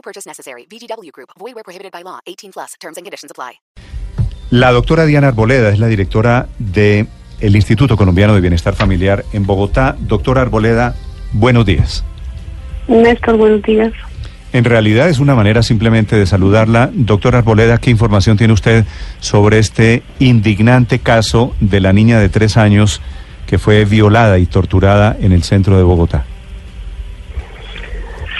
No purchase necessary. VGW Group. Void where prohibited by law. 18 plus. Terms and conditions apply. La doctora Diana Arboleda es la directora del Instituto Colombiano de Bienestar Familiar en Bogotá. Doctora Arboleda, buenos días. Néstor, buenos días. En realidad es una manera simplemente de saludarla. Doctora Arboleda, ¿qué información tiene usted sobre este indignante caso de la niña de tres años que fue violada y torturada en el centro de Bogotá?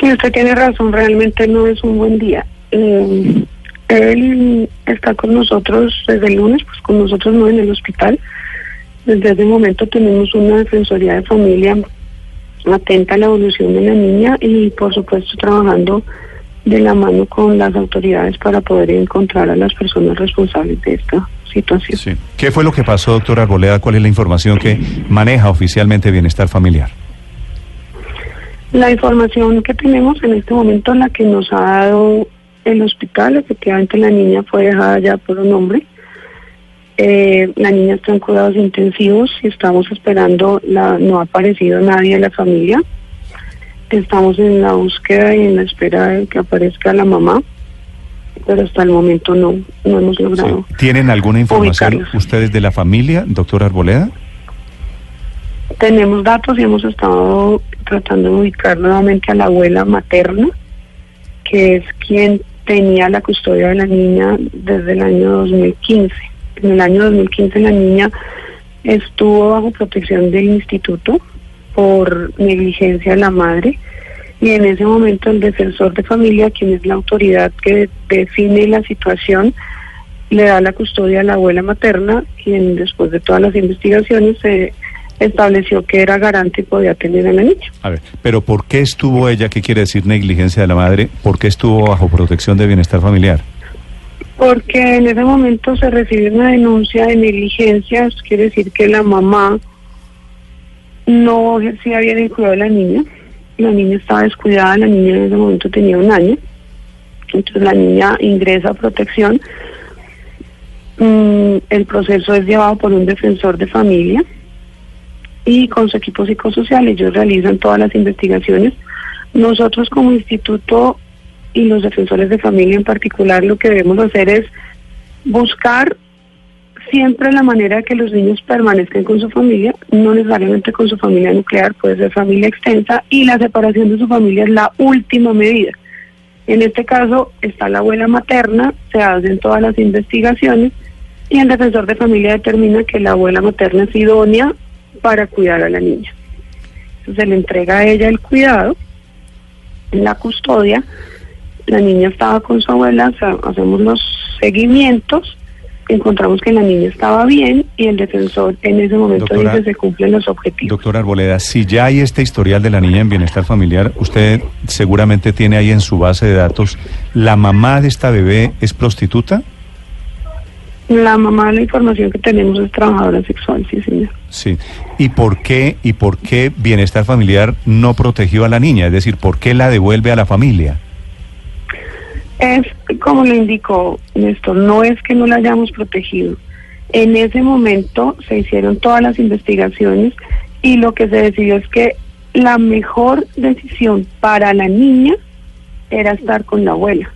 Sí, usted tiene razón, realmente no es un buen día. Eh, él está con nosotros desde el lunes, pues con nosotros no en el hospital. Desde ese momento tenemos una defensoría de familia atenta a la evolución de la niña y por supuesto trabajando de la mano con las autoridades para poder encontrar a las personas responsables de esta situación. Sí. ¿Qué fue lo que pasó, doctora Arboleda? ¿Cuál es la información que maneja oficialmente Bienestar Familiar? La información que tenemos en este momento, la que nos ha dado el hospital, efectivamente la niña fue dejada ya por un hombre. Eh, la niña está en cuidados intensivos y estamos esperando, la, no ha aparecido nadie de la familia. Estamos en la búsqueda y en la espera de que aparezca la mamá, pero hasta el momento no, no hemos logrado. Sí. ¿Tienen alguna información ubicarlos. ustedes de la familia, doctora Arboleda? Tenemos datos y hemos estado tratando de ubicar nuevamente a la abuela materna, que es quien tenía la custodia de la niña desde el año 2015. En el año 2015 la niña estuvo bajo protección del instituto por negligencia de la madre y en ese momento el defensor de familia, quien es la autoridad que define la situación, le da la custodia a la abuela materna, quien después de todas las investigaciones se estableció que era garante y podía atender a la niña. A ver, pero ¿por qué estuvo ella, qué quiere decir negligencia de la madre? ¿Por qué estuvo bajo protección de bienestar familiar? Porque en ese momento se recibió una denuncia de negligencia, eso quiere decir que la mamá no ejercía bien el cuidado de la niña, la niña estaba descuidada, la niña en ese momento tenía un año, entonces la niña ingresa a protección, Mm, el proceso es llevado por un defensor de familia y con su equipo psicosocial ellos realizan todas las investigaciones. Nosotros como instituto y los defensores de familia en particular lo que debemos hacer es buscar siempre la manera de que los niños permanezcan con su familia, no necesariamente con su familia nuclear, puede ser familia extensa y la separación de su familia es la última medida. En este caso está la abuela materna, se hacen todas las investigaciones y el defensor de familia determina que la abuela materna es idónea para cuidar a la niña. Entonces se le entrega a ella el cuidado, la custodia, la niña estaba con su abuela, hacemos los seguimientos, encontramos que la niña estaba bien y el defensor en ese momento Doctora- dice se cumplen los objetivos. Doctora Arboleda, si ya hay este historial de la niña en bienestar familiar, usted seguramente tiene ahí en su base de datos, ¿la mamá de esta bebé es prostituta? La mamá, la información que tenemos es trabajadora sexual, sí señor. Sí. ¿Y por qué y por qué bienestar familiar no protegió a la niña? Es decir, ¿por qué la devuelve a la familia? Es como lo indicó Néstor, no es que no la hayamos protegido. En ese momento se hicieron todas las investigaciones y lo que se decidió es que la mejor decisión para la niña era estar con la abuela,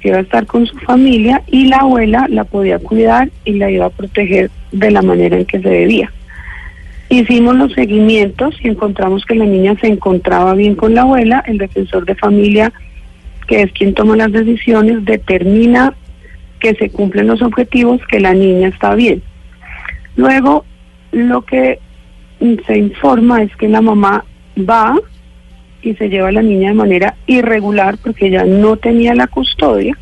que iba a estar con su familia y la abuela la podía cuidar y la iba a proteger de la manera en que se debía. Hicimos los seguimientos y encontramos que la niña se encontraba bien con la abuela, el defensor de familia que es quien toma las decisiones, determina que se cumplen los objetivos, que la niña está bien. Luego, lo que se informa es que la mamá va y se lleva a la niña de manera irregular porque ella no tenía la custodia,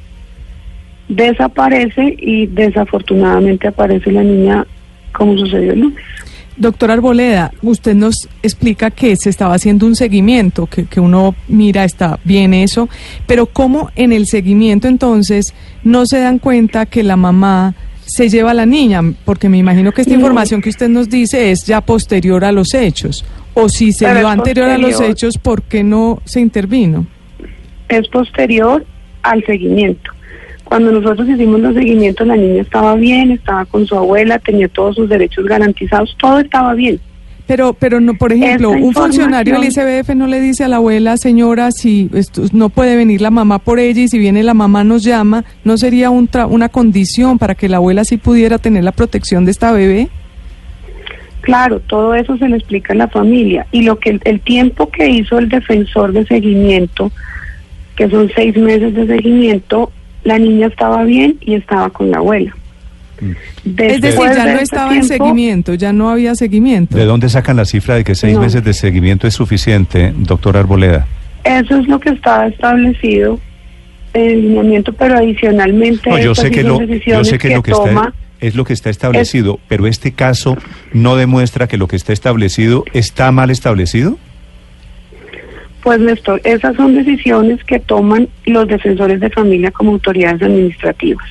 desaparece y desafortunadamente aparece la niña como sucedió el lunes. Doctor Arboleda, usted nos explica que se estaba haciendo un seguimiento, que, que uno mira, está bien eso, pero ¿cómo en el seguimiento entonces no se dan cuenta que la mamá se lleva a la niña? Porque me imagino que esta información que usted nos dice es ya posterior a los hechos. O si se Pero dio anterior a los hechos, ¿por qué no se intervino? es posterior al seguimiento. Cuando nosotros hicimos los seguimientos, la niña estaba bien, estaba con su abuela, tenía todos sus derechos garantizados, todo estaba bien. Pero, pero no, por ejemplo, Esta un funcionario del ICBF no le dice a la abuela, señora, si esto, no puede venir la mamá por ella y si viene la mamá nos llama, ¿no sería un tra- una condición para que la abuela sí pudiera tener la protección de esta bebé? Claro, todo eso se le explica a la familia. Y lo que el, el tiempo que hizo el defensor de seguimiento, que son seis meses de seguimiento, la niña estaba bien y estaba con la abuela. es decir, ya de no estaba en seguimiento, ya no había seguimiento. ¿De dónde sacan la cifra de que seis No. meses de seguimiento es suficiente, doctor Arboleda? Eso es lo que está establecido en el lineamiento, pero adicionalmente No, yo sé que lo, yo sé que, lo que está es lo que está establecido, pero este caso no demuestra que lo que está establecido está mal establecido. Pues Néstor, esas son decisiones que toman los defensores de familia como autoridades administrativas.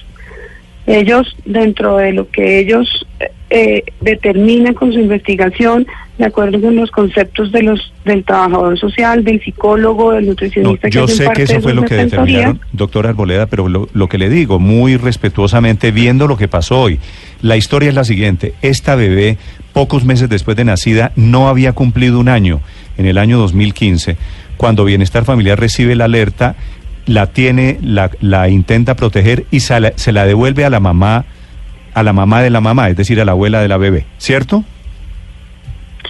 Ellos, dentro de lo que ellos eh, determinan con su investigación, de acuerdo con los conceptos de los del trabajador social, del psicólogo, del No, nutricionista, yo sé que eso fue lo que determinaron, doctor Arboleda, pero lo, lo que le digo, muy respetuosamente, viendo lo que pasó hoy, la historia es la siguiente. Esta bebé, pocos meses después de nacida, no había cumplido un año, en el año 2015, cuando Bienestar Familiar recibe la alerta, la tiene, la, la intenta proteger y se la, se la devuelve a la mamá, a la mamá de la mamá, es decir, a la abuela de la bebé, ¿cierto?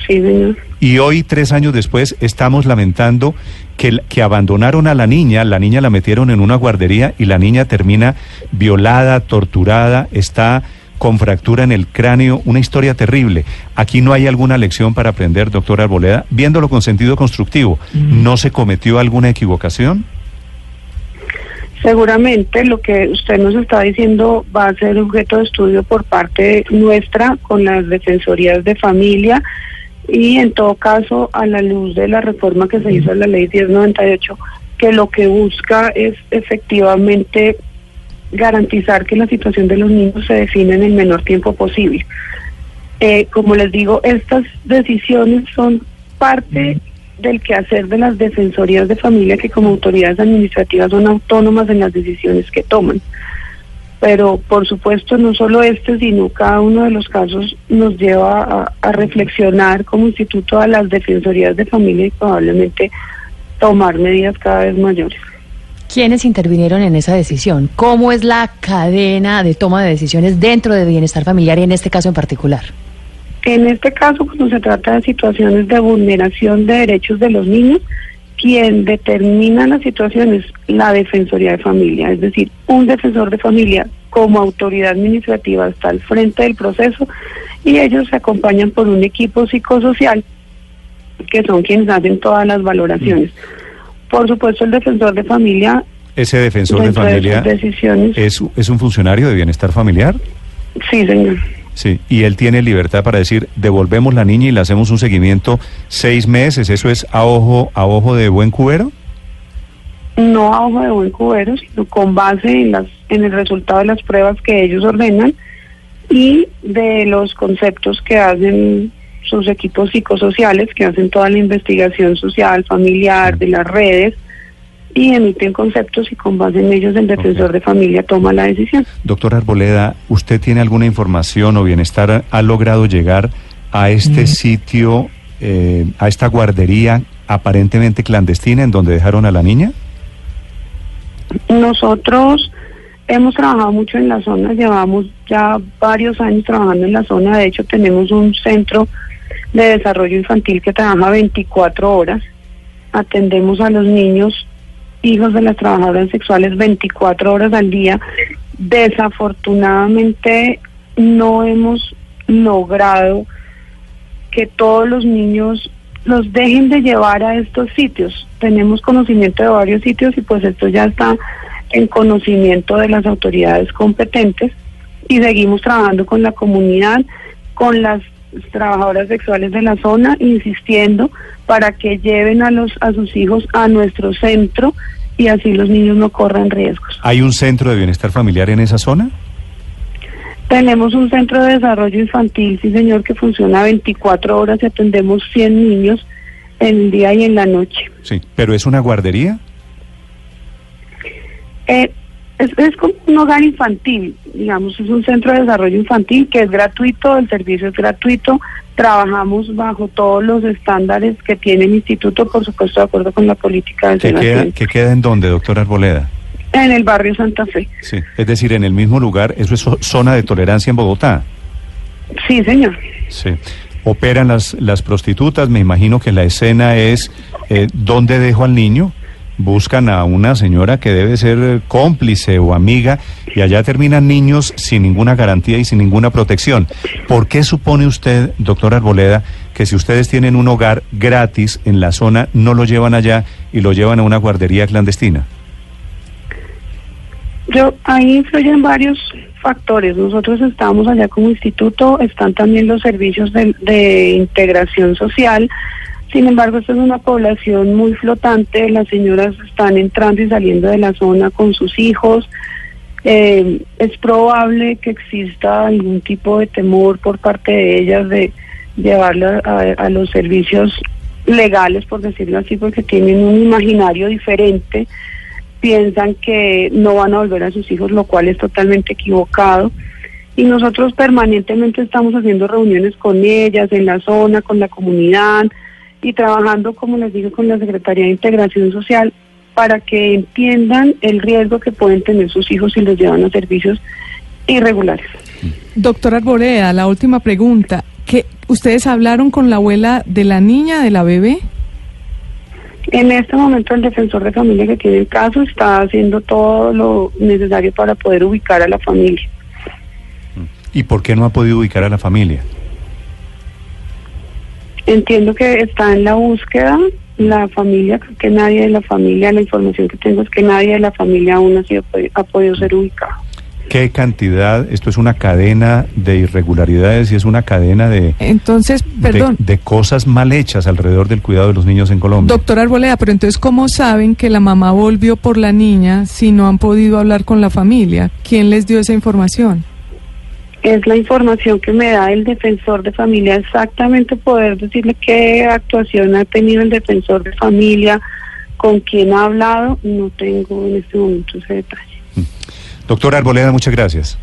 Sí, señor. Y hoy, tres años después, estamos lamentando que, que abandonaron a la niña, la niña la metieron en una guardería y la niña termina violada, torturada, está con fractura en el cráneo, una historia terrible. Aquí no hay alguna lección para aprender, doctor Arboleda, viéndolo con sentido constructivo. ¿No se cometió alguna equivocación? Seguramente lo que usted nos está diciendo va a ser objeto de estudio por parte nuestra con las defensorías de familia y en todo caso a la luz de la reforma que se hizo a la ley 1098 que lo que busca es efectivamente garantizar que la situación de los niños se define en el menor tiempo posible. Eh, como les digo, estas decisiones son parte del quehacer de las defensorías de familia que como autoridades administrativas son autónomas en las decisiones que toman. Pero por supuesto no solo este, sino cada uno de los casos nos lleva a, a reflexionar como instituto a las defensorías de familia y probablemente tomar medidas cada vez mayores. ¿Quiénes intervinieron en esa decisión? ¿Cómo es la cadena de toma de decisiones dentro de bienestar familiar y en este caso en particular? En este caso, cuando se trata de situaciones de vulneración de derechos de los niños, quien determina la situación es la Defensoría de Familia, es decir, un defensor de familia como autoridad administrativa está al frente del proceso y ellos se acompañan por un equipo psicosocial que son quienes hacen todas las valoraciones. Por supuesto, el defensor de familia Ese defensor de familia decisiones, es, es un funcionario de bienestar familiar. sí, señor. Sí, y él tiene libertad para decir, devolvemos la niña y le hacemos un seguimiento seis meses, ¿eso es a ojo, a ojo de buen cubero? no a ojo de buen cubero, sino con base en, las, en el resultado de las pruebas que ellos ordenan y de los conceptos que hacen sus equipos psicosociales, que hacen toda la investigación social, familiar, de las redes, y emiten conceptos y con base en ellos el defensor de familia toma la decisión. Doctor Arboleda, ¿usted tiene alguna información o bienestar ha logrado llegar a este sitio, eh, a esta guardería aparentemente clandestina en donde dejaron a la niña? Nosotros hemos trabajado mucho en la zona, llevamos ya varios años trabajando en la zona, de hecho tenemos un centro de desarrollo infantil que trabaja 24 horas, atendemos a los niños hijos de las trabajadoras sexuales 24 horas al día. Desafortunadamente no hemos logrado que todos los niños los dejen de llevar a estos sitios. Tenemos conocimiento de varios sitios y pues esto ya está en conocimiento de las autoridades competentes y seguimos trabajando con la comunidad, con las trabajadoras sexuales de la zona insistiendo para que lleven a los a sus hijos a nuestro centro y así los niños no corran riesgos. ¿Hay un centro de bienestar familiar en esa zona? Tenemos un centro de desarrollo infantil, sí señor, que funciona 24 horas y atendemos 100 niños en el día y en la noche. Sí, pero es una guardería. Eh, es, es como un hogar infantil, digamos, es un centro de desarrollo infantil que es gratuito, el servicio es gratuito, trabajamos bajo todos los estándares que tiene el instituto, por supuesto, de acuerdo con la política del ¿Que queda. ¿Que queda en dónde, doctor Arboleda? En el barrio Santa Fe. Sí, es decir, en el mismo lugar, eso es zo- zona de tolerancia en Bogotá. Sí, señor. Sí. Operan las, las prostitutas, me imagino que la escena es eh, ¿dónde dejo al niño? Buscan a una señora que debe ser eh, cómplice o amiga y allá terminan niños sin ninguna garantía y sin ninguna protección. ¿Por qué supone usted, doctor Arboleda, que si ustedes tienen un hogar gratis en la zona, no lo llevan allá y lo llevan a una guardería clandestina? Yo, ahí influyen varios factores. Nosotros estamos allá como instituto, están también los servicios de, de integración social. Sin embargo, esta es una población muy flotante. Las señoras están entrando y saliendo de la zona con sus hijos. Eh, es probable que exista algún tipo de temor por parte de ellas de llevarla a, a los servicios legales, por decirlo así, porque tienen un imaginario diferente piensan que no van a volver a sus hijos, lo cual es totalmente equivocado. Y nosotros permanentemente estamos haciendo reuniones con ellas en la zona, con la comunidad y trabajando, como les digo, con la Secretaría de Integración Social para que entiendan el riesgo que pueden tener sus hijos si los llevan a servicios irregulares. Doctor Arboleda, la última pregunta. ¿Qué, ¿Ustedes hablaron con la abuela de la niña, de la bebé? En este momento el defensor de familia que tiene el caso está haciendo todo lo necesario para poder ubicar a la familia. ¿Y por qué no ha podido ubicar a la familia? Entiendo que está en la búsqueda la familia, creo que nadie de la familia, la información que tengo es que nadie de la familia aún ha, sido, ha podido ser ubicado. ¿Qué cantidad? Esto es una cadena de irregularidades y es una cadena de, Entonces, de, perdón, de cosas mal hechas alrededor del cuidado de los niños en Colombia. doctor Arboleda, pero entonces, ¿cómo saben que la mamá volvió por la niña si no han podido hablar con la familia? ¿Quién les dio esa información? Es la información que me da el defensor de familia, exactamente poder decirle qué actuación ha tenido el defensor de familia, con quién ha hablado, no tengo en este momento ese detalle. Doctor Arboleda, muchas gracias.